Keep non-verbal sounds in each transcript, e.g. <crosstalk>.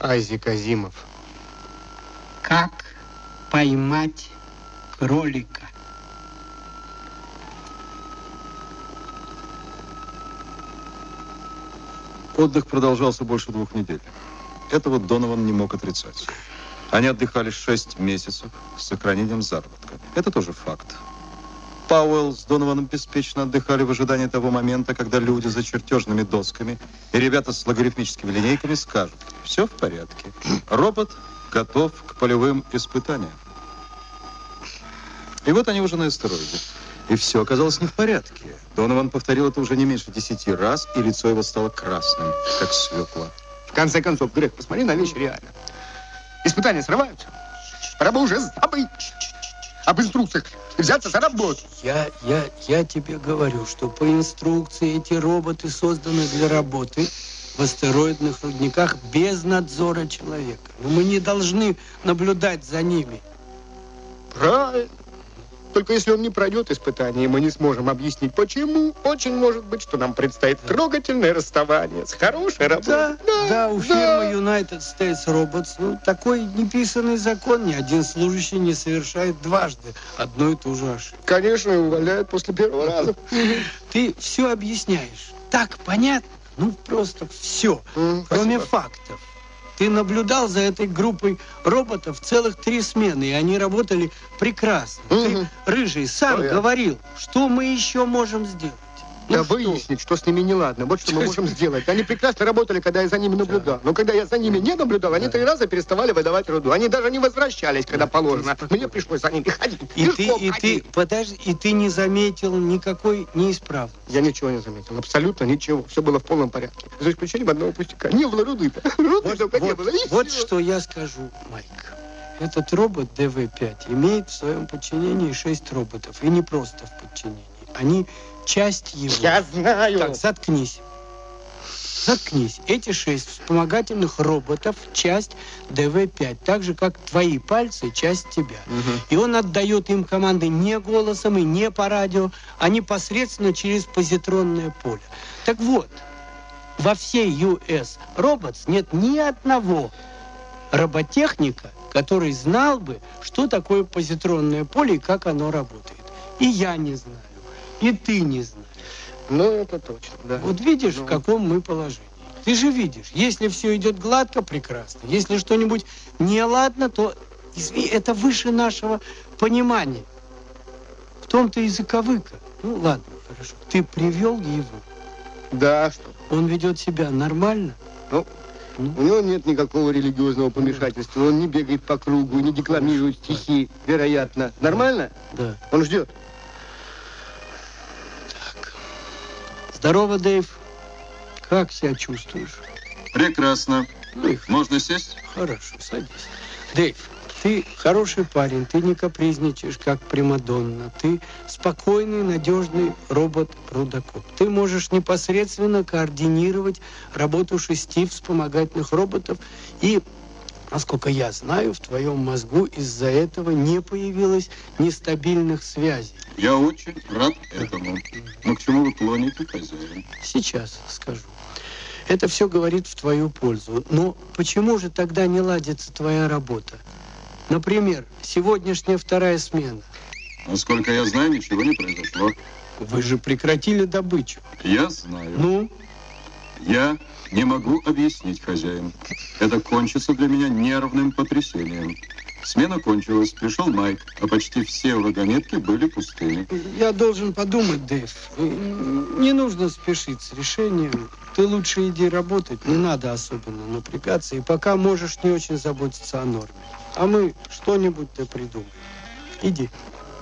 Айзек Азимов. Как поймать кролика? Отдых продолжался больше двух недель. Этого Донован не мог отрицать. Они отдыхали шесть месяцев с сохранением заработка. Это тоже факт. Пауэлл с Донованом беспечно отдыхали в ожидании того момента, когда люди за чертежными досками и ребята с логарифмическими линейками скажут, все в порядке. Робот готов к полевым испытаниям. И вот они уже на астероиде. И все оказалось не в порядке. Донован повторил это уже не меньше десяти раз, и лицо его стало красным, как свекла. В конце концов, Грег, посмотри на вещи реально. Испытания срываются. Пора бы уже забыть об инструкциях взяться за работу. Я, я, я тебе говорю, что по инструкции эти роботы созданы для работы в астероидных рудниках без надзора человека. Но мы не должны наблюдать за ними. Правильно. Только если он не пройдет испытание, мы не сможем объяснить, почему. Очень может быть, что нам предстоит трогательное расставание с хорошей работой. Да, да, да у фирмы United States Robots ну, такой неписанный закон. Ни один служащий не совершает дважды одну и ту же ошибку. Конечно, увольняют после первого раза. <laughs> Ты все объясняешь. Так понятно? Ну, просто все, кроме спасибо. фактов. Ты наблюдал за этой группой роботов целых три смены, и они работали прекрасно. Мгм. Ты, Рыжий, сам Понятно. говорил, что мы еще можем сделать. Ну Да что? выяснить, что с ними неладно. Вот что мы можем <laughs> сделать. Они прекрасно работали, когда я за ними наблюдал. Но когда я за ними не наблюдал, они три раза переставали выдавать руду. Они даже не возвращались, когда положено. Мне пришлось за ними ходить. И ты, и ты, подожди, и ты не заметил никакой неисправности. Я ничего не заметил. Абсолютно ничего. Все было в полном порядке. За исключением одного пустяка. Не было руды-то. <laughs> Руды Вот, только не было. И вот что я скажу, Майк. Этот робот ДВ-5 имеет в своем подчинении шесть роботов. И не просто в подчинении. Они часть его. Я знаю. Так, заткнись. Заткнись. Эти шесть вспомогательных роботов – часть ДВ-5, так же, как твои пальцы – часть тебя. Мгм. И он отдает им команды не голосом и не по радио, а непосредственно через позитронное поле. Так вот, во всей US Robots нет ни одного роботехника, который знал бы, что такое позитронное поле и как оно работает. И я не знаю, и ты не знаешь. Ну, это точно, да. Вот видишь, Ну. в каком мы положении. Ты же видишь, если все идет гладко, прекрасно. Если что-нибудь неладно, то извини, это выше нашего понимания. В том-то и заковыка. Ну, ладно, хорошо. Ты привел его. Да, что? Он ведет себя нормально. Ну, у него нет никакого религиозного помешательства. Он не бегает по кругу, не декламирует стихи, вероятно. Нормально? Да. Он ждет. Здорово, Дэйв. Как себя чувствуешь? Прекрасно. Ну Можно сесть? Хорошо, садись. Дэйв, ты хороший парень, ты не капризничаешь, как Примадонна. Ты спокойный, надежный робот-рудокоп. Ты можешь непосредственно координировать работу шести вспомогательных роботов. И, насколько я знаю, в твоем мозгу из-за этого не появилось нестабильных связей. Я очень рад этому. Но к чему вы клоните, хозяин? Сейчас скажу. Это все говорит в твою пользу. Но почему же тогда не ладится твоя работа? Например, сегодняшняя вторая смена. Насколько я знаю, ничего не произошло. Вы же прекратили добычу. Я знаю. Ну, Я не могу объяснить, хозяин. Это кончится для меня нервным потрясением. Смена кончилась, пришел Майк, а почти все вагонетки были пустыми. я должен подумать, Дэйв. Не нужно спешить с решением. Ты лучше иди работать, не надо особенно напрягаться. И пока можешь не очень заботиться о норме. А мы что-нибудь да придумаем. Иди.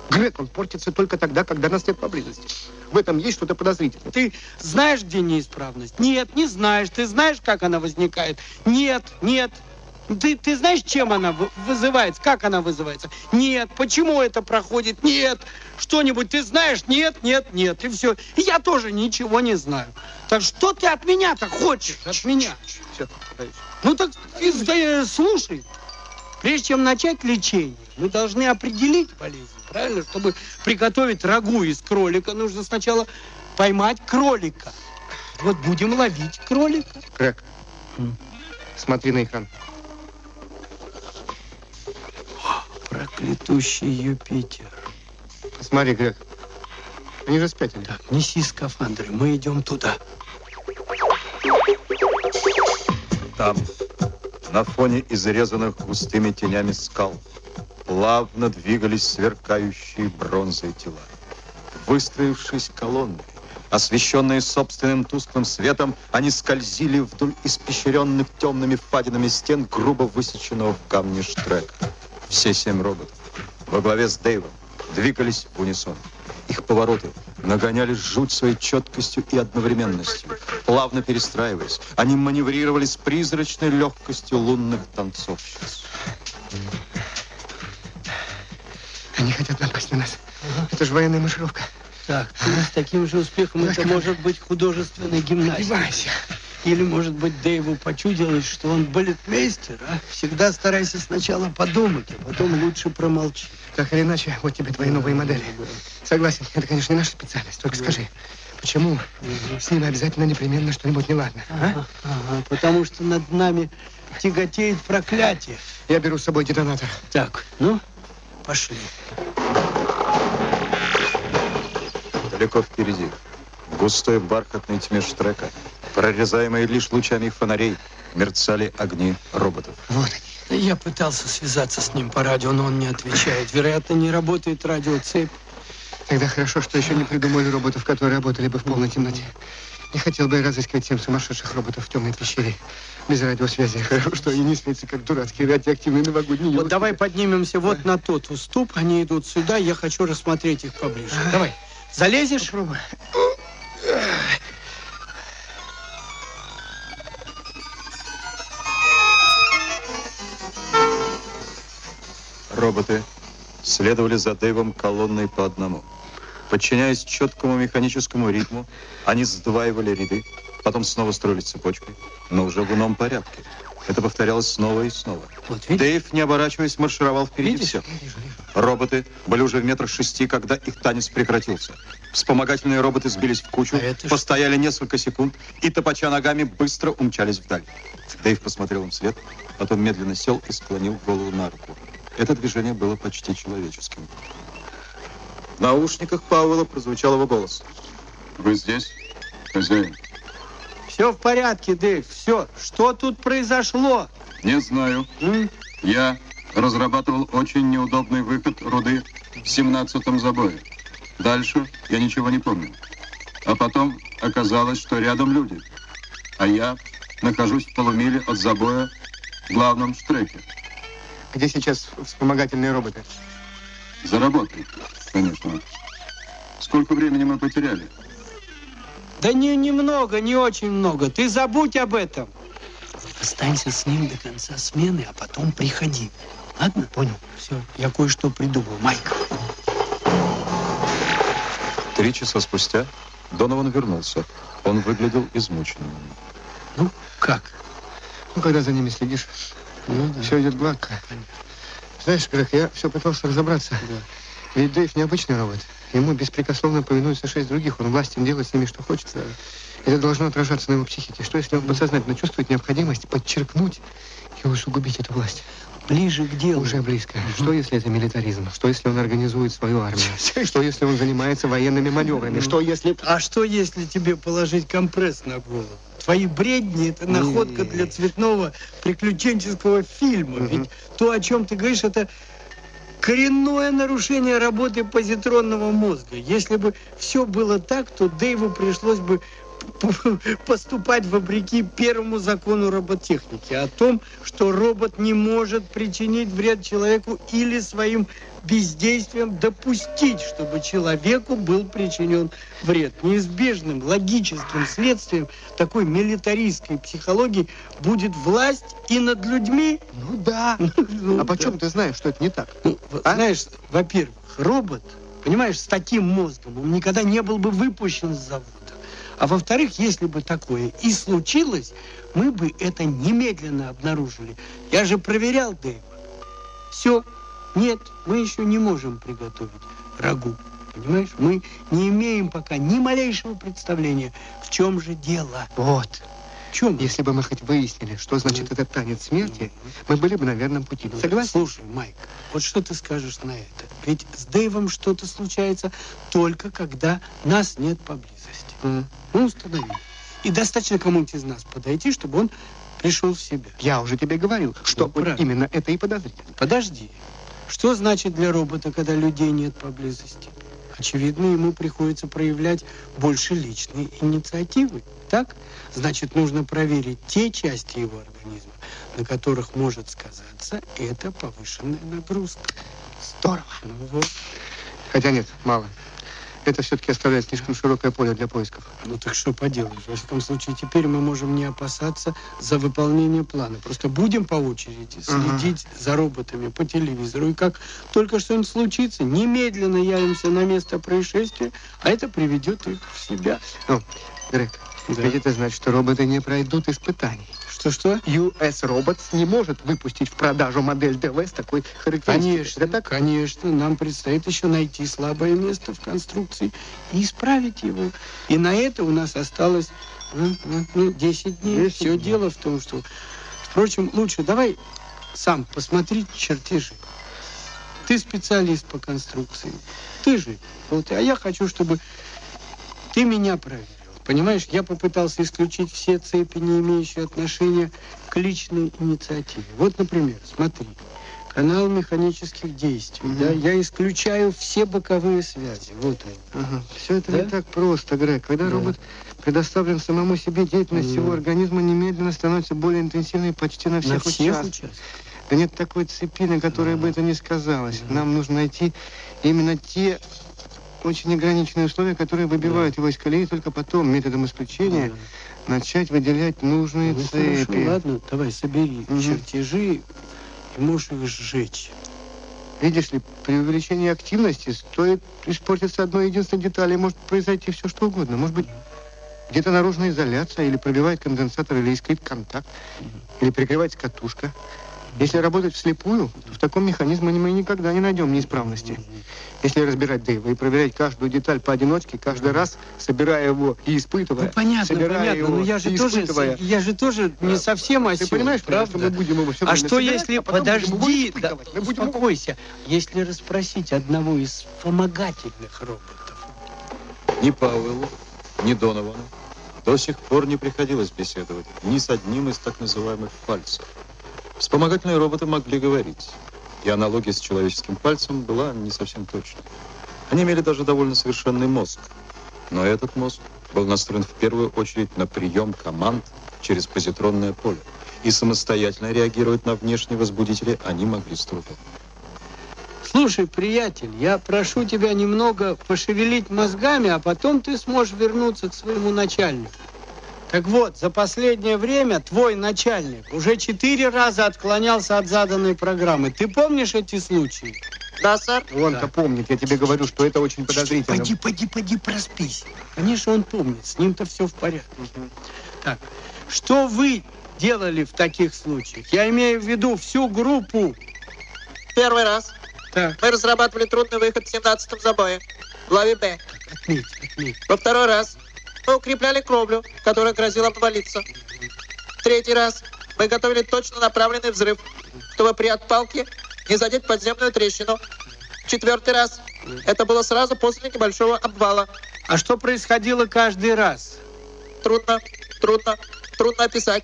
Грег, он портится только тогда, когда нас нет поблизости. В этом есть что-то подозрительное. Ты знаешь, где неисправность? Нет, не знаешь. Ты знаешь, как она возникает? Нет, нет. Ты, ты знаешь, чем она вы- вызывается? Как она вызывается? Нет. Почему это проходит? Нет. Что-нибудь ты знаешь? Нет, нет, нет. И все. И я тоже ничего не знаю. Так что ты от меня-то хочешь? От меня. Все. Ну так ты э, слушай. Прежде чем начать лечение, мы должны определить болезнь, правильно? Чтобы приготовить рагу из кролика, нужно сначала поймать кролика. Вот будем ловить кролика. Грег, М. Смотри на экран. Проклятущий Юпитер. Посмотри, Грег. Они же спятили. Так, неси скафандры, мы идем туда. Там, на фоне изрезанных густыми тенями скал, плавно двигались сверкающие бронзой тела. Выстроившись колонной, освещенные собственным тусклым светом, они скользили вдоль испещренных темными впадинами стен грубо высеченного в камне штрека. Все семь роботов во главе с Дэйвом двигались в унисон. Их повороты нагоняли жуть своей четкостью и одновременностью. Плавно перестраиваясь, они маневрировали с призрачной легкостью лунных танцовщиц. Они хотят напасть на нас. Это же военная маршировка. Так, ну, с таким же успехом это может быть художественная гимнастика. Одевайся. Или, может быть, Дэйву почудилось, что он балетмейстер, а? Всегда старайся сначала подумать, а потом лучше промолчи. Так или иначе, вот тебе твои новые модели. Согласен, это, конечно, не наша специальность. Только скажи, почему с ними обязательно непременно что-нибудь неладно? А? Ага, ага, потому что над нами тяготеет проклятие. Я беру с собой детонатор. Так, ну, пошли. Далеко впереди, густой бархатной тьме штрека, прорезаемые лишь лучами фонарей, мерцали огни роботов. Вот они. Я пытался связаться с ним по радио, но он не отвечает. Вероятно, не работает радиоцепь. Тогда хорошо, что еще не придумали роботов, которые работали бы в полной темноте. Не хотел бы я разыскивать семь сумасшедших роботов в темной пещере без радиосвязи. Хорошо, что они не светятся, как дурацкие радиоактивные новогодние Вот давай поднимемся вот на тот уступ. Они идут сюда, я хочу рассмотреть их поближе. Давай. Залезешь? Попробуй. Роботы следовали за Дэйвом колонной по одному. Подчиняясь четкому механическому ритму, они сдваивали ряды, потом снова строили цепочкой, но уже в ином порядке. Это повторялось снова и снова. Вот видишь? Дэйв, не оборачиваясь, маршировал впереди Видишь? всех. Роботы были уже в метрах шести, когда их танец прекратился. Вспомогательные роботы сбились в кучу, А это что? постояли несколько секунд и, топача ногами, быстро умчались вдаль. Дэйв посмотрел им вслед, потом медленно сел и склонил голову на руку. Это движение было почти человеческим. В наушниках Пауэлла прозвучал его голос. Вы здесь, хозяин? Все в порядке, Дэйв, все. Что тут произошло? Не знаю. М? Я разрабатывал очень неудобный выход руды в 17-м забое. Дальше я ничего не помню. А потом оказалось, что рядом люди. А я нахожусь в полумиле от забоя в главном штреке. Где сейчас вспомогательные роботы? За работой, конечно. Сколько времени мы потеряли? Да не немного, не очень много. Ты забудь об этом. Останься с ним до конца смены, а потом приходи. Ладно? Понял. Все, я кое-что придумал. Майк. Три часа спустя Донован вернулся. Он выглядел измученным. Ну, как? Ну, когда за ними следишь, Ну, да. все идет гладко. Знаешь, Грег, я все пытался разобраться. Ведь Дэйв необычный робот. Ему беспрекословно повинуются шесть других. Он властен делать с ними, что хочет. Это должно отражаться на его психике. Что, если он подсознательно чувствует необходимость подчеркнуть и усугубить эту власть? Ближе к делу. Уже близко. Что, если это милитаризм? Что, если он организует свою армию? <laughs> Что, если он занимается военными маневрами? Что, если... А что, если тебе положить компресс на голову? Твои бредни – это находка для цветного приключенческого фильма. Ведь то, о чем ты говоришь, это коренное нарушение работы позитронного мозга. Если бы все было так, то Дэйву пришлось бы <laughs> поступать вопреки первому закону роботехники о том, что робот не может причинить вред человеку или своим бездействием допустить, чтобы человеку был причинен вред. Неизбежным логическим следствием такой милитаристской психологии будет власть и над людьми. Ну да. <laughs> Ну, А почем ты знаешь, что это не так? ну, А? Знаешь, во-первых, робот, понимаешь, с таким мозгом, он никогда не был бы выпущен с завода. А во-вторых, если бы такое и случилось, мы бы это немедленно обнаружили. Я же проверял Дэйва. Все. Нет, мы еще не можем приготовить рагу. Понимаешь? Мы не имеем пока ни малейшего представления, в чем же дело. Вот. Чем? Если бы мы хоть выяснили, что значит этот танец смерти, мы были бы на верном пути. Согласен? Слушай, Майк, вот что ты скажешь на это? Ведь с Дэйвом что-то случается только когда нас нет поблизости. М. Ну, установи. И достаточно кому-нибудь из нас подойти, чтобы он пришел в себя. Я уже тебе говорил, что Ну, вот правильно. именно это и подозрительно. Подожди. Что значит для робота, когда людей нет поблизости? Очевидно, ему приходится проявлять больше личной инициативы. Так? Значит, нужно проверить те части его организма, на которых может сказаться эта повышенная нагрузка. Здорово. Ну вот. Хотя нет, мало. Это все-таки оставляет слишком широкое поле для поисков. Ну так что поделаешь? Во всяком случае, теперь мы можем не опасаться за выполнение плана. Просто будем по очереди Ага. следить за роботами по телевизору. И как только что-нибудь случится, немедленно явимся на место происшествия, а это приведет их в себя. Ну, Грег. Ведь это значит, что роботы не пройдут испытаний. Что-что? US Robots не может выпустить в продажу модель ДВ с такой характеристикой. Конечно, Это так? конечно. Нам предстоит еще найти слабое место в конструкции и исправить его. И на это у нас осталось ну, ну, ну, 10 дней. 10 Все дней. дело в том, что... Впрочем, лучше давай сам посмотри чертежи. Ты специалист по конструкции. Ты же. Вот, а я хочу, чтобы ты меня проверил. Понимаешь, я попытался исключить все цепи, не имеющие отношения к личной инициативе. Вот, например, смотри, канал механических действий. Мгм. Да, я исключаю все боковые связи. Вот он. Ага. Все это Да? не так просто, Грег. Когда Да. робот предоставлен самому себе, деятельность Да. его организма немедленно становится более интенсивной почти на всех, На всех участках. участках. Да нет такой цепи, на которой Да. бы это не сказалось. Да. Нам нужно найти именно те очень ограниченные условия, которые выбивают его из колеи, только потом, методом исключения, Да. начать выделять нужные Ну, цепи. хорошо, ладно, давай, собери Мгм. чертежи и можешь их сжечь. Видишь ли, при увеличении активности стоит испортиться одной единственной детали, может произойти все что угодно. Может быть, где-то наружная изоляция, или пробивает конденсатор, или искрит контакт, или перегревается катушка. Если работать вслепую, то в таком механизме мы никогда не найдем неисправности. Если разбирать Дэйва и проверять каждую деталь поодиночке, каждый раз собирая его и испытывая, Ну, понятно, собирая понятно, его но я же и тоже, я же тоже не совсем Ты осел, понимаешь, правда? что мы будем его все А что если, а его подожди, да. Мы будем его- успокойся, если расспросить одного из вспомогательных роботов? Ни Пауэллу, ни Доновану до сих пор не приходилось беседовать ни с одним из так называемых пальцев. Вспомогательные роботы могли говорить, и аналогия с человеческим пальцем была не совсем точной. Они имели даже довольно совершенный мозг, но этот мозг был настроен в первую очередь на прием команд через позитронное поле, и самостоятельно реагировать на внешние возбудители они могли с трудом. Слушай, приятель, я прошу тебя немного пошевелить мозгами, а потом ты сможешь вернуться к своему начальнику. Так вот, за последнее время твой начальник уже четыре раза отклонялся от заданной программы. Ты помнишь эти случаи? Да, сэр. Он-то Да. помнит, я тебе говорю, что это очень подозрительно. Пойди, пойди, пойди, проспись. Конечно, он помнит, с ним-то все в порядке. Так, что вы делали в таких случаях? Я имею в виду всю группу. Первый раз Так, мы разрабатывали трудный выход в 17-м забое. В главе Б. отметь, отметь. Во второй раз мы укрепляли кровлю, которая грозила обвалиться. В третий раз мы готовили точно направленный взрыв, чтобы при отпалке не задеть подземную трещину. В четвертый раз это было сразу после небольшого обвала. А что происходило каждый раз? Трудно, трудно, трудно описать.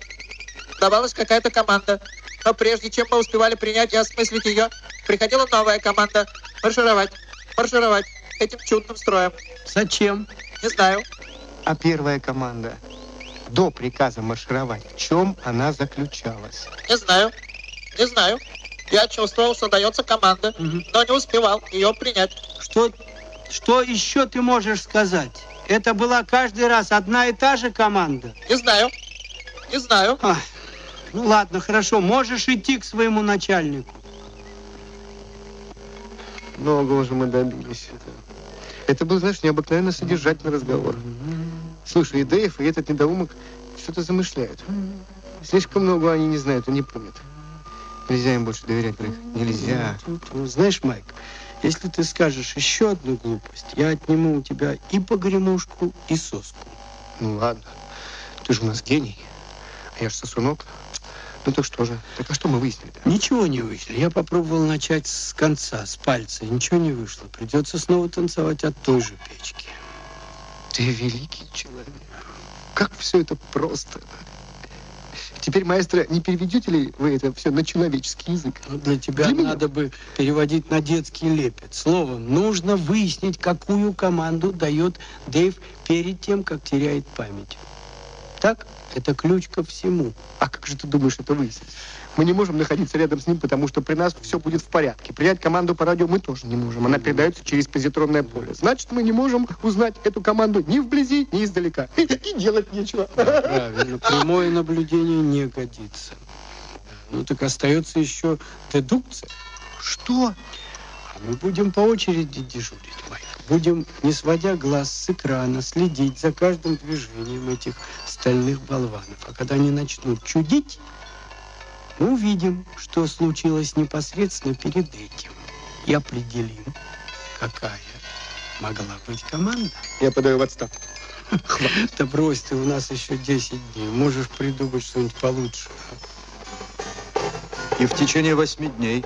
Давалась какая-то команда. Но прежде чем мы успевали принять и осмыслить ее, приходила новая команда. Маршировать, маршировать этим чудным строем. Зачем? Не знаю. А первая команда до приказа маршировать, в чем она заключалась? Не знаю. Не знаю. Я чувствовал, что дается команда, Мгм. но не успевал ее принять. Что, что еще ты можешь сказать? Это была каждый раз одна и та же команда? Не знаю. Не знаю. А, ну ладно, хорошо, можешь идти к своему начальнику. Многого же мы добились. Это был, знаешь, необыкновенно содержательный разговор. Слушай, и Дэйв, и этот недоумок что-то замышляют. Слишком много они не знают и не помнят. Нельзя им больше доверять, Грег. Нельзя. Знаешь, Майк, если ты скажешь еще одну глупость, я отниму у тебя и погремушку, и соску. Ну ладно. Ты же у нас гений. Я ж сосунок. Ну так что же? Так а что мы выяснили -то? Ничего не выяснили. Я попробовал начать с конца, с пальца. Ничего не вышло. Придется снова танцевать от той же печки. Ты великий человек. Как все это просто. Теперь, маэстро, не переведете ли вы это все на человеческий язык? Ну, для тебя Для меня. надо бы переводить на детский лепет. Словом, нужно выяснить, какую команду дает Дэйв перед тем, как теряет память. Так? Это ключ ко всему. А как же ты думаешь это выяснить? Мы не можем находиться рядом с ним, потому что при нас все будет в порядке. Принять команду по радио мы тоже не можем. Она передается через позитронное поле. Значит, мы не можем узнать эту команду ни вблизи, ни издалека. И делать нечего. Правильно. Прямое наблюдение не годится. Ну, так остается еще дедукция. Что? А мы будем по очереди дежурить, Майк. Будем, не сводя глаз с экрана, следить за каждым движением этих стальных болванов. А когда они начнут чудить, мы увидим, что случилось непосредственно перед этим. И определим, какая могла быть команда. Я подаю в отставку. <laughs> Да брось ты, у нас еще 10 дней. Можешь придумать что-нибудь получше. И в течение восьми дней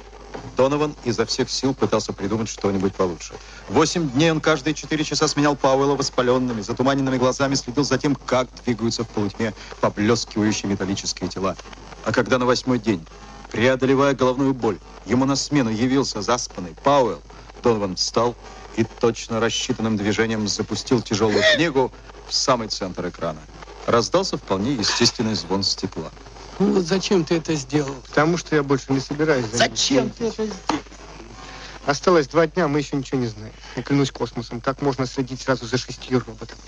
Донован изо всех сил пытался придумать что-нибудь получше. Восемь дней он каждые четыре часа сменял Пауэлла воспаленными, затуманенными глазами, следил за тем, как двигаются в полутьме поблескивающие металлические тела. А когда на восьмой день, преодолевая головную боль, ему на смену явился заспанный Пауэлл, Донован встал и точно рассчитанным движением запустил тяжелую книгу в самый центр экрана. Раздался вполне естественный звон стекла. Ну вот зачем ты это сделал? Потому что я больше не собираюсь. Зачем ты это сделал? Осталось два дня, мы еще ничего не знаем. Я клянусь космосом, как можно следить сразу за шестью роботами.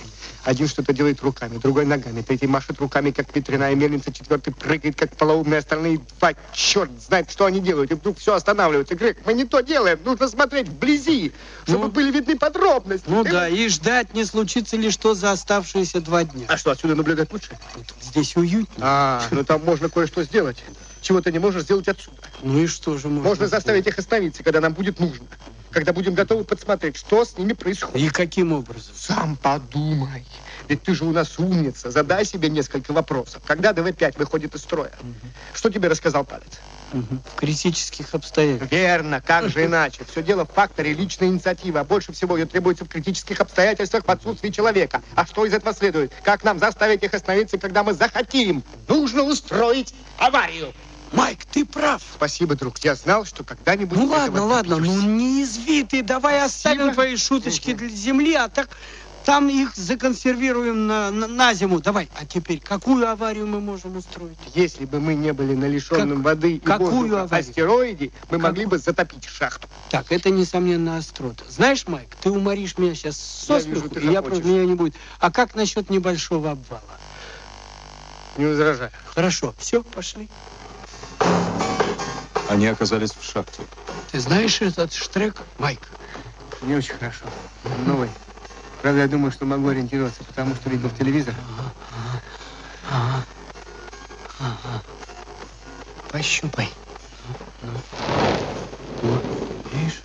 Один что-то делает руками, другой ногами, третий машет руками, как ветряная мельница, четвертый прыгает, как полоумный, остальные два, черт знает, что они делают. И вдруг все останавливается. Грег, мы не то делаем, нужно смотреть вблизи, чтобы Ну. были видны подробности. Ну Ты- да, и ждать, не случится ли что за оставшиеся два дня. А что, отсюда наблюдать лучше? Здесь уютнее. А, ну там можно кое-что сделать. Чего ты не можешь сделать отсюда. Ну и что же можно? Можно заставить их остановиться, когда нам будет нужно. Когда будем готовы подсмотреть, что с ними происходит. И каким образом? Сам подумай. Ведь ты же у нас умница. Задай себе несколько вопросов. Когда ДВ-5 выходит из строя? Что тебе рассказал палец? В критических обстоятельствах. Верно, как же иначе? Все дело в факторе личной инициативы, а больше всего ее требуется в критических обстоятельствах в отсутствии человека. А что из этого следует? Как нам заставить их остановиться, когда мы захотим? Нужно устроить аварию. Майк, ты прав. Спасибо, друг. Я знал, что когда-нибудь... Ну ладно, ладно, ну не изви ты, давай оставим Спасибо. твои шуточки для земли, а так там их законсервируем на, на, на зиму. Давай, а теперь какую аварию мы можем устроить? Если бы мы не были на лишенном Как- воды и какую воздуха аварию? астероиде, мы Как- могли бы затопить шахту. Так, это, несомненно, острота. Знаешь, Майк, ты уморишь меня сейчас со Я смеху, и я просто меня не будет. А как насчет небольшого обвала? Не возражаю. Хорошо, все, пошли. Они оказались в шахте. Ты знаешь этот штрек, Майк? Не очень хорошо. Новый. Правда, я думаю, что могу ориентироваться, потому что видел в телевизор. Ага. Ага. Пощупай. Вот, видишь?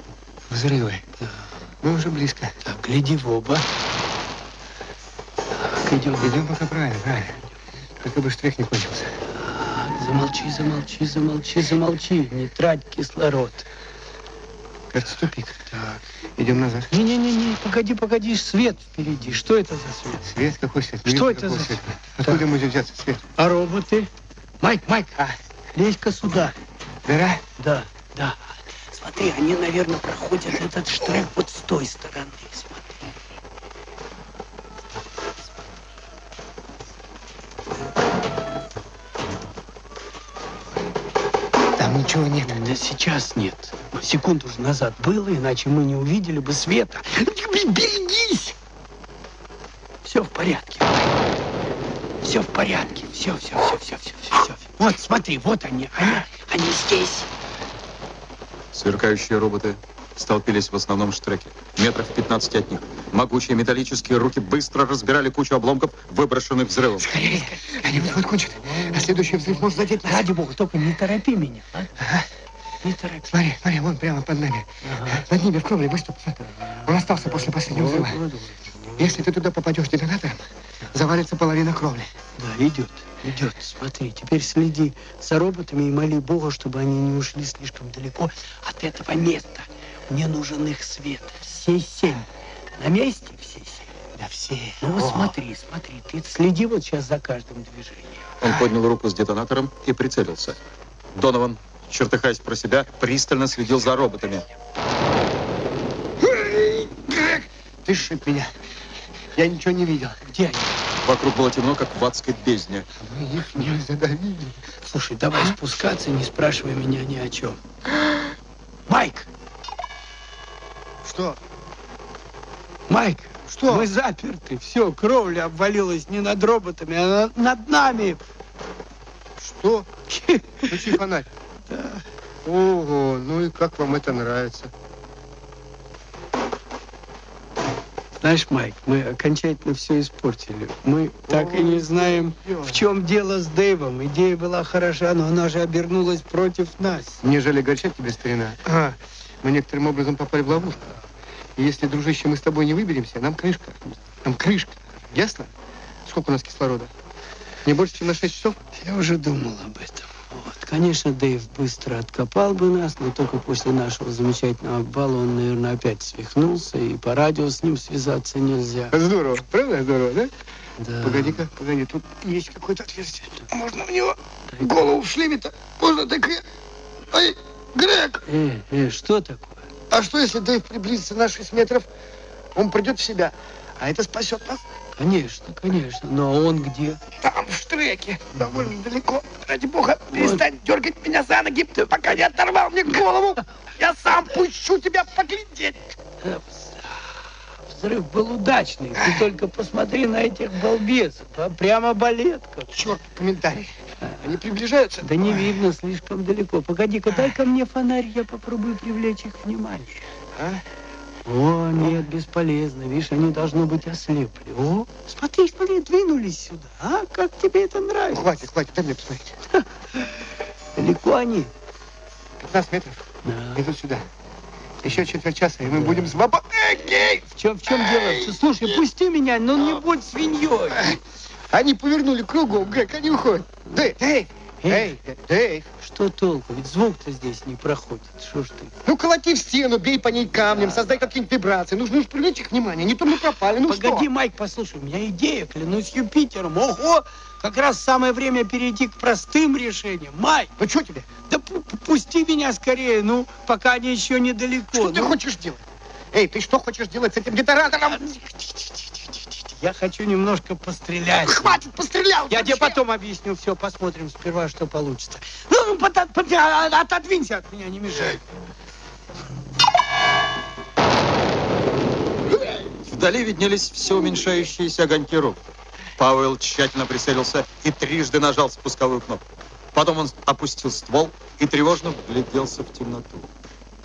Взрывы. Да. Мы уже близко. Так, гляди в оба. Так, идем. Идем пока правильно, правильно. Только бы штрих не кончился. Замолчи, замолчи, замолчи, замолчи. Не трать кислород. Кажется, тупик. Так. Идем назад. Не-не-не, погоди, погоди, свет впереди. Что это за свет? Свет, какой свет? Что вижу, это за света. свет? Откуда Так. может взяться свет? А роботы? Майк, Майк, А, лезь-ка сюда. дыра? Да, да. Смотри, они, наверное, проходят этот штрек вот с той стороны. Смотри. Ничего нет. Да сейчас нет. Секунду же назад было, иначе мы не увидели бы света. Берегись! Все в порядке. Все в порядке. Все, все, все, все, все, все, все. Вот, смотри, вот они. Они, они здесь. Сверкающие роботы столпились в основном штреке, метрах в 15 от них. Могучие металлические руки быстро разбирали кучу обломков, выброшенных взрывом. Скорее, они вот кончат. А следующий взрыв может задеть нас. Ради бога, только не торопи меня. а? Не торопи. Смотри, смотри, вон прямо под нами. Над ними в кровле выступ. Он остался после последнего взрыва. Если ты туда попадешь детонатором, завалится половина кровли. Да, идет. идет. Смотри, теперь следи за роботами и моли Бога, чтобы они не ушли слишком далеко от этого места. Мне нужен их свет. Все семь. На месте все семь? Да все. Ну вот смотри, смотри, ты следи вот сейчас за каждым движением. Он поднял руку с детонатором и прицелился. Донован, чертыхаясь про себя, пристально следил за роботами. Ты шип меня. Я ничего не видел. Где они? Вокруг было темно, как в адской бездне. Мы их не задавили. Слушай, давай спускаться, не спрашивай меня ни о чем. Майк! Что? Майк! Что? Мы заперты. Все, кровля обвалилась не над роботами, а на- над нами. Что? <laughs> Включи фонарь. Ого, ну и как вам это нравится? Знаешь, Майк, мы окончательно все испортили. Мы так и не знаем, в чем дело с Дэйвом. Идея была хороша, но она же обернулась против нас. Мне жаль огорчать тебя, старина. А, мы некоторым образом попали в ловушку. И если, дружище, мы с тобой не выберемся, нам крышка. Нам крышка. Ясно? Сколько у нас кислорода? Не больше, чем на 6 часов? Я уже думал об этом. Вот. Конечно, Дэйв быстро откопал бы нас, но только после нашего замечательного обвала он, наверное, опять свихнулся, и по радио с ним связаться нельзя. Здорово. Правда здорово, да? Да. Погоди-ка, погоди, тут есть какое-то отверстие. Можно в него голову в шлеме-то? Можно так... и- Ай, Грег! Э, э, что такое? А что, если Дэйв приблизится на 6 метров? Он придет в себя. А это спасет нас. Конечно, конечно. Но он где? Там, в штреке, довольно далеко. Ради бога, перестань дергать меня за ноги, пока не оторвал мне голову. <laughs> Я сам пущу тебя поглядеть. Взрыв был удачный. Ты только посмотри на этих балбесов. а Прямо балетка. Черт, комментарий. Они приближаются. Да не видно слишком далеко. Погоди-ка, дай-ка мне фонарь, я попробую привлечь их внимание. А? О, нет, бесполезно. Видишь, они должны быть ослепли. О, смотри, смотри, двинулись сюда. А, как тебе это нравится? хватит, хватит, дай мне посмотреть. Далеко они? 15 метров. Да. Идут сюда. Еще четверть часа, и мы будем свободны. Эй, В чем, в чем дело? Слушай, пусти меня, ну не будь свиньей. Они повернули кругом, Грег, они уходят. Дэйв, Дэйв, Эй, Дэйв. Что толку? Ведь звук-то здесь не проходит. Что ж ты? Ну, колоти в стену, бей по ней камнем, создай какие-нибудь вибрации. Нужно уж привлечь их внимание, не то мы пропали. Ну Погоди, что? Майк, послушай, у меня идея, клянусь Юпитером. Ого! Как раз самое время перейти к простым решениям. Майк, Ну, что тебе? да пу- пу- пусти меня скорее, ну, пока они еще недалеко. Что ты Ну, хочешь делать? Эй, ты что хочешь делать с этим детонатором? Я хочу немножко пострелять. Хватит, пострелял! Я тебе потом объясню все, посмотрим сперва, что получится. Ну, ну, пота- пота- отодвинься от меня, не мешай. Вдали виднелись все уменьшающиеся огоньки роботов. Пауэлл тщательно прицелился и трижды нажал спусковую кнопку. Потом он опустил ствол и тревожно вгляделся в темноту.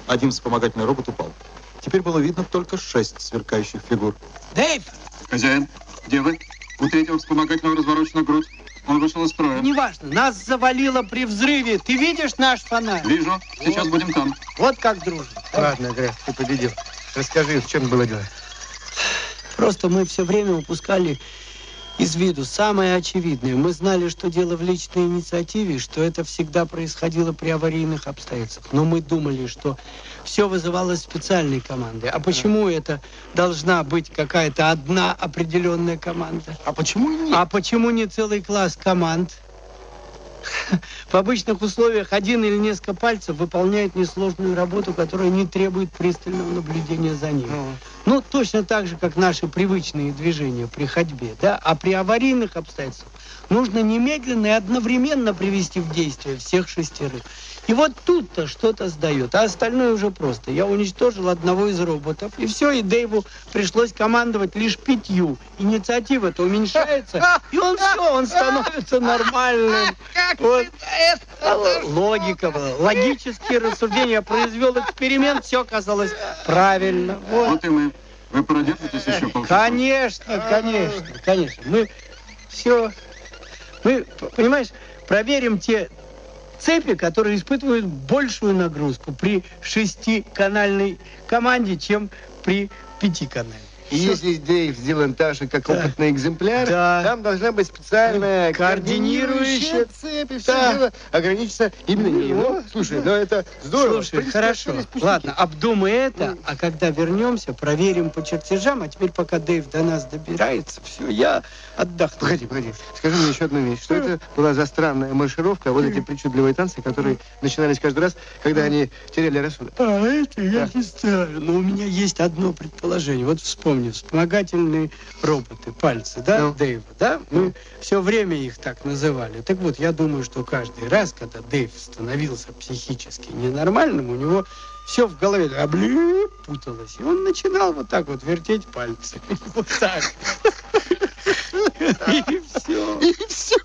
Один вспомогательный робот упал. Теперь было видно только шесть сверкающих фигур. Дэйв, Хозяин, где вы? У третьего вспомогательного разворочена грудь. Он вышел из строя. неважно, нас завалило при взрыве. Ты видишь наш фонарь? Вижу. Сейчас будем там. Вот как дружим. Ладно, Грег, ты победил. Расскажи, в чем было дело? Просто мы все время упускали из виду самое очевидное. Мы знали, что дело в личной инициативе, что это всегда происходило при аварийных обстоятельствах. Но мы думали, что все вызывалось специальной командой. А почему это должна быть какая-то одна определенная команда? А почему и нет? А почему не целый класс команд? <laughs> В обычных условиях один или несколько пальцев выполняет несложную работу, которая не требует пристального наблюдения за ним. Ну, Ну, точно так же, как наши привычные движения при ходьбе, да? А при аварийных обстоятельствах нужно немедленно и одновременно привести в действие всех шестерых. И вот тут-то что-то сдает, а остальное уже просто. Я уничтожил одного из роботов, и все, и Дэйву пришлось командовать лишь пятью. Инициатива-то уменьшается, и он все, он становится нормальным. Вот. Логика была, логические рассуждения. Я произвел эксперимент, все оказалось правильно. Вот. Вот и мы. Вы продержитесь еще полчаса? Конечно, конечно, конечно. Мы все, мы, понимаешь, проверим те цепи, которые испытывают большую нагрузку при шестиканальной команде, чем при пятиканальной. И если Дэйв сделан так же, как опытный экземпляр, Да. там должна быть специальная Координирующая. цепь, и все Да. дело ограничится именно ней. Ну, слушай, ну это здорово. Слушай, хорошо. Ладно, обдумай это, а когда вернемся, проверим по чертежам. А теперь, пока Дэйв до нас добирается, все, я отдохну. Погоди, погоди. Скажи мне еще одну вещь. Что это была за странная маршировка, вот эти причудливые танцы, которые начинались каждый раз, когда они теряли рассудок? А это я не знаю. Но у меня есть одно предположение. Вот вспомни, помню, вспомогательные роботы, пальцы, да, ну. Дэйва, да? Мы ну. все время их так называли. Так вот, я думаю, что каждый раз, когда Дэйв становился психически ненормальным, у него все в голове а, облю путалось. И он начинал вот так вот вертеть пальцы. <laughs> Вот так. И все. И все.